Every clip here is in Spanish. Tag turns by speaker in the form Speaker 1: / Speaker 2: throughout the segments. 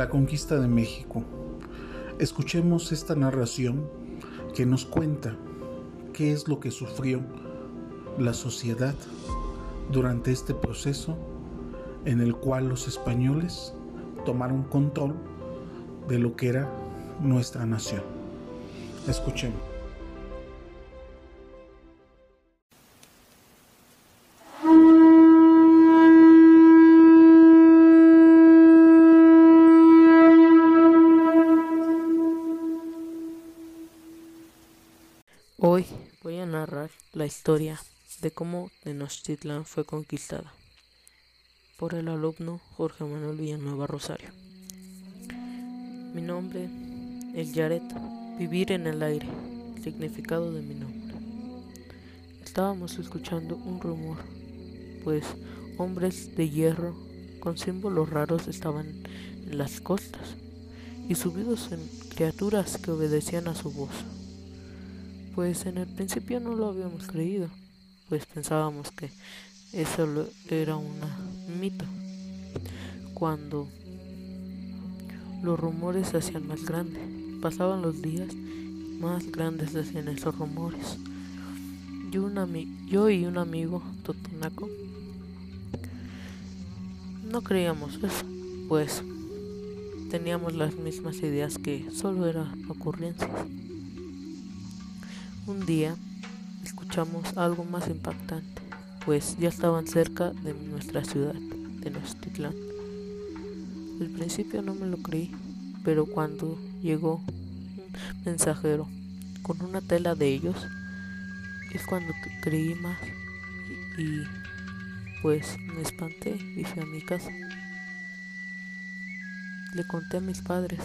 Speaker 1: La conquista de México. Escuchemos esta narración que nos cuenta qué es lo que sufrió la sociedad durante este proceso en el cual los españoles tomaron control de lo que era nuestra nación. Escuchemos.
Speaker 2: La historia de cómo Tenochtitlan fue conquistada por el alumno Jorge Manuel Villanueva Rosario. Mi nombre, el Yaret, vivir en el aire, significado de mi nombre. Estábamos escuchando un rumor, pues hombres de hierro con símbolos raros estaban en las costas y subidos en criaturas que obedecían a su voz. Pues en el principio no lo habíamos creído, pues pensábamos que eso era un mito. Cuando los rumores se hacían más grandes, pasaban los días, más grandes hacían esos rumores. Yo, yo y un amigo, Totonaco, no creíamos eso, pues teníamos las mismas ideas que solo eran ocurrencias. Un día escuchamos algo más impactante, pues ya estaban cerca de nuestra ciudad, de Tenochtitlán. Al principio no me lo creí, pero cuando llegó un mensajero con una tela de ellos, es cuando creí más y pues me espanté y fui a mi casa. Le conté a mis padres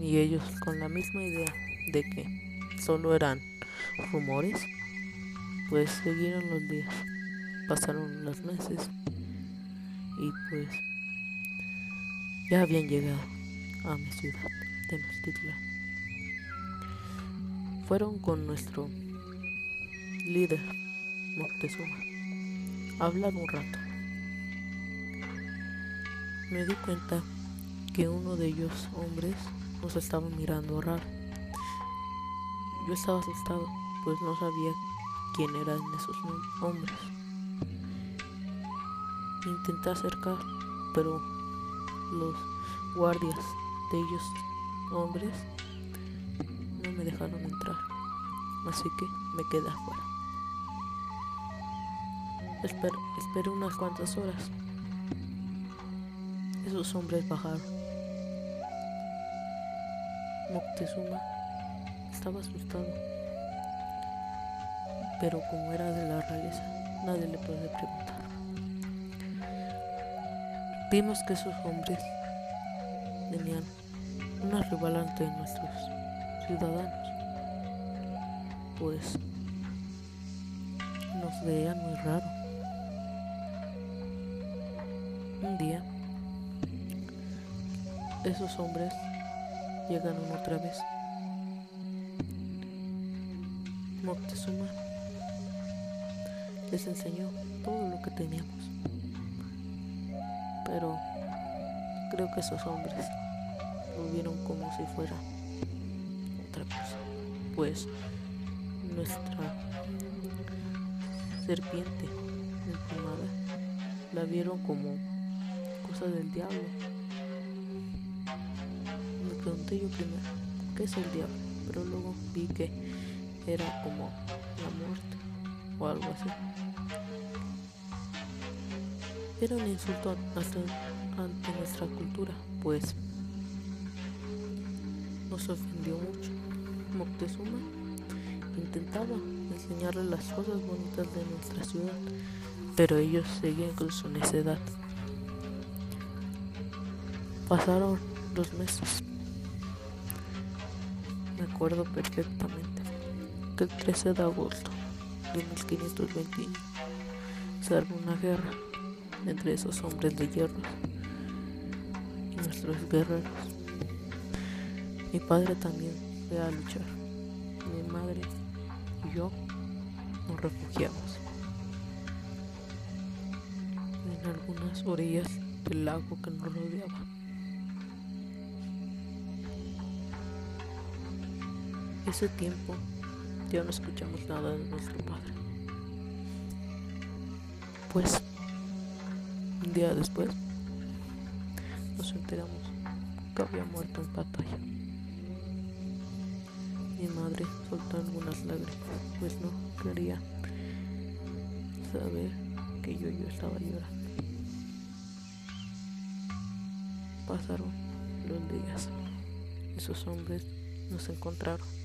Speaker 2: y ellos con la misma idea de que solo eran rumores, pues siguieron los días, pasaron los meses y pues ya habían llegado a mi ciudad, Tenochtitlan. Fueron con nuestro líder, Moctezuma, a hablar un rato. Me di cuenta que uno de ellos, hombres, nos estaba mirando raro. Yo estaba asustado, pues no sabía quién eran esos hombres. Intenté acercar, pero los guardias de ellos, hombres, no me dejaron entrar. Así que me quedé afuera. esperé unas cuantas horas. Esos hombres bajaron. Moctezuma estaba asustado, pero como era de la realeza, nadie le puede preguntar. Vimos que esos hombres tenían una rival ante nuestros ciudadanos, pues nos veían muy raro. Un día, esos hombres llegaron otra vez Moctezuma les enseñó todo lo que teníamos. Pero creo que esos hombres lo vieron como si fuera otra cosa. Pues nuestra serpiente emplumada la vieron como cosa del diablo. Me pregunté yo primero, ¿qué es el diablo? Pero luego vi que era como la muerte o algo así. Era un insulto ante nuestra cultura, pues nos ofendió mucho. Moctezuma intentaba enseñarle las cosas bonitas de nuestra ciudad, pero ellos seguían con su necedad. Pasaron dos meses. Me acuerdo perfectamente el 13 de agosto de 1521 se armó una guerra entre esos hombres de hierro y nuestros guerreros. Mi padre también fue a luchar. Mi madre y yo nos refugiamos en algunas orillas del lago que nos rodeaba. Ese tiempo ya no escuchamos nada de nuestro padre. Pues, un día después, nos enteramos que había muerto en batalla. Mi madre soltó algunas lágrimas, pues no quería saber que yo, yo estaba llorando. Pasaron los días. Esos hombres nos encontraron.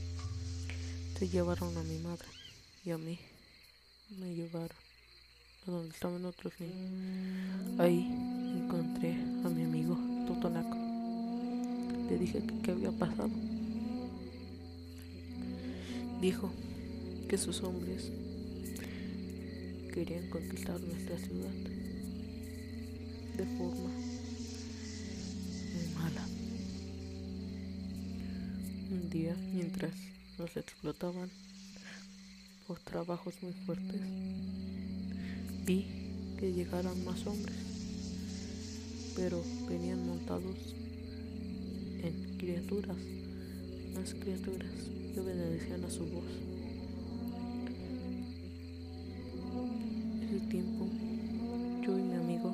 Speaker 2: Se llevaron a mi madre y a mí me llevaron a donde estaban otros niños. Ahí encontré a mi amigo Totonaco. Le dije que qué había pasado. Dijo que sus hombres querían conquistar nuestra ciudad de forma muy mala. Un día, mientras nos explotaban por trabajos muy fuertes, vi que llegaran más hombres, pero venían montados en criaturas, más criaturas que obedecían a su voz. Ese tiempo, yo y mi amigo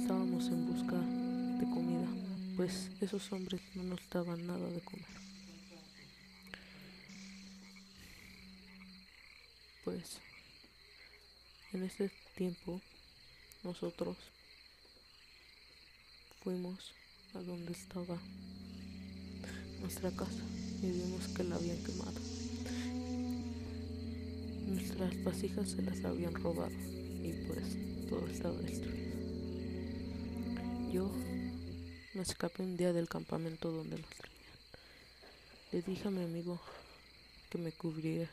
Speaker 2: estábamos en busca de comida, pues esos hombres no nos daban nada de comer. Pues en ese tiempo nosotros fuimos a donde estaba nuestra casa y vimos que la habían quemado. Nuestras vasijas se las habían robado y pues todo estaba destruido. Yo me escapé un día del campamento donde nos tenían. Le dije a mi amigo que me cubriera,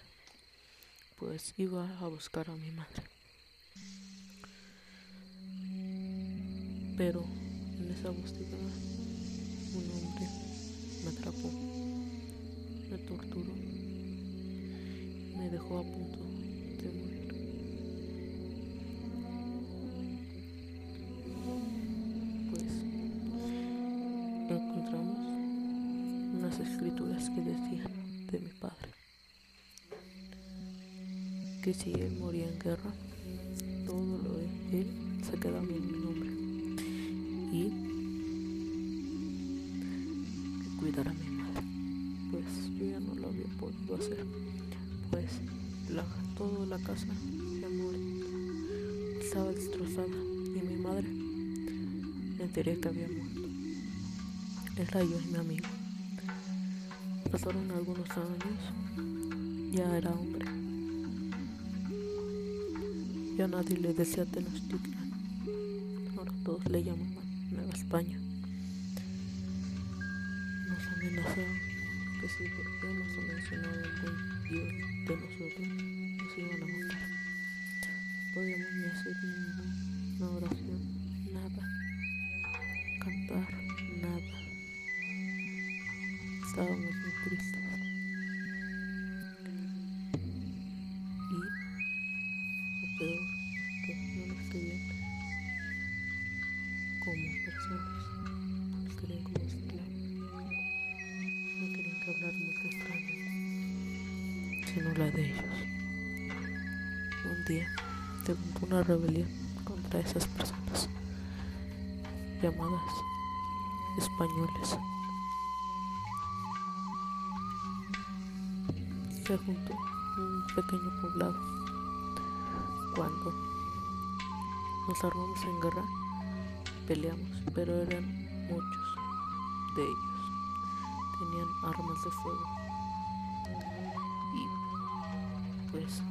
Speaker 2: pues iba a buscar a mi madre. Pero en esa búsqueda un hombre me atrapó, me torturó, me dejó a punto que si él moría en guerra, todo lo de él se quedaba en mi nombre y que cuidara a mi madre. Pues yo ya no lo había podido hacer, pues la, toda la casa de amor estaba destrozada y mi madre me enteré que había muerto. Era yo y mi amigo. Pasaron algunos años, ya era hombre. Ya nadie le decía Tenochtitlan. Ahora todos le llamaban Nueva España. Nos amenazaron que si volvíamos a mencionar algún dios de nosotros, nos iban a matar. No podíamos ni hacer ninguna oración, nada. Cantar, nada. Estábamos muy tristes. Como personas, nos querían como. No querían que habláramos de España, sino la de ellos. Un día se montó una rebelión contra esas personas llamadas españoles. Se juntó un pequeño poblado cuando nos armamos en guerra, peleamos, pero eran muchos de ellos. Tenían armas de fuego. Y pues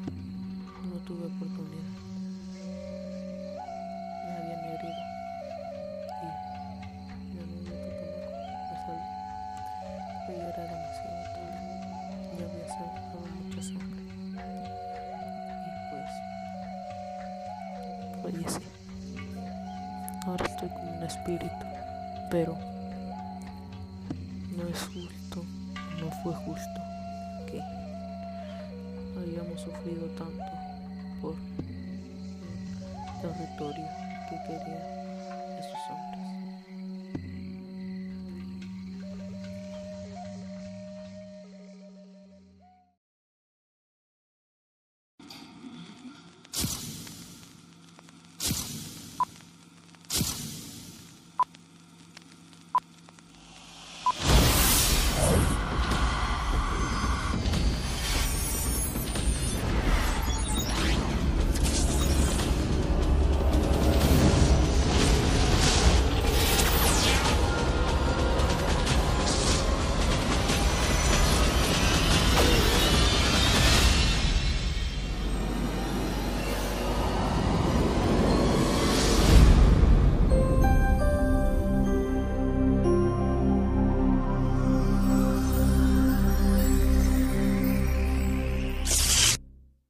Speaker 2: espíritu, pero no es justo, no fue justo que hayamos sufrido tanto por un territorio que quería.